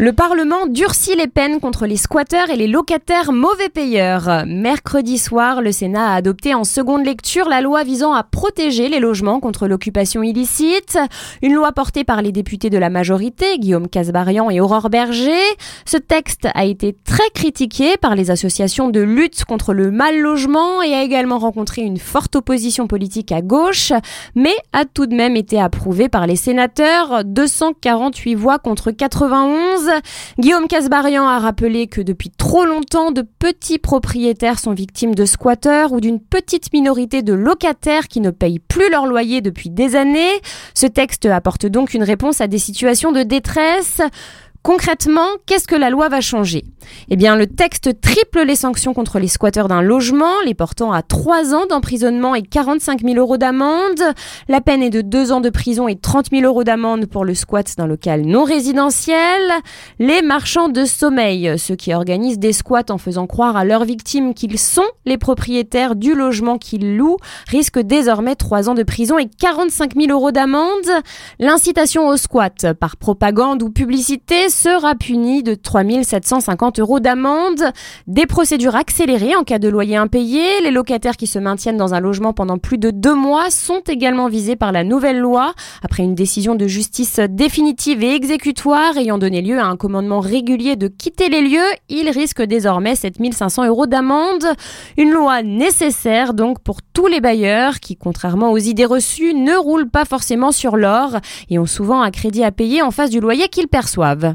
Le Parlement durcit les peines contre les squatteurs et les locataires mauvais payeurs. Mercredi soir, le Sénat a adopté en seconde lecture la loi visant à protéger les logements contre l'occupation illicite. Une loi portée par les députés de la majorité, Guillaume Casbarian et Aurore Berger. Ce texte a été très critiqué par les associations de lutte contre le mal logement et a également rencontré une forte opposition politique à gauche, mais a tout de même été approuvé par les sénateurs, 248 voix contre 91. Guillaume Casbarian a rappelé que depuis trop longtemps, de petits propriétaires sont victimes de squatteurs ou d'une petite minorité de locataires qui ne payent plus leur loyer depuis des années. Ce texte apporte donc une réponse à des situations de détresse. Concrètement, qu'est-ce que la loi va changer? Eh bien, le texte triple les sanctions contre les squatteurs d'un logement, les portant à 3 ans d'emprisonnement et 45 000 euros d'amende. La peine est de 2 ans de prison et 30 000 euros d'amende pour le squat d'un local non résidentiel. Les marchands de sommeil, ceux qui organisent des squats en faisant croire à leurs victimes qu'ils sont les propriétaires du logement qu'ils louent, risquent désormais 3 ans de prison et 45 000 euros d'amende. L'incitation au squat par propagande ou publicité sera puni de 3 750 euros d'amende. Des procédures accélérées en cas de loyer impayé. Les locataires qui se maintiennent dans un logement pendant plus de deux mois sont également visés par la nouvelle loi. Après une décision de justice définitive et exécutoire ayant donné lieu à un commandement régulier de quitter les lieux, ils risquent désormais 7500 euros d'amende. Une loi nécessaire donc pour tous les bailleurs qui, contrairement aux idées reçues, ne roulent pas forcément sur l'or et ont souvent un crédit à payer en face du loyer qu'ils perçoivent.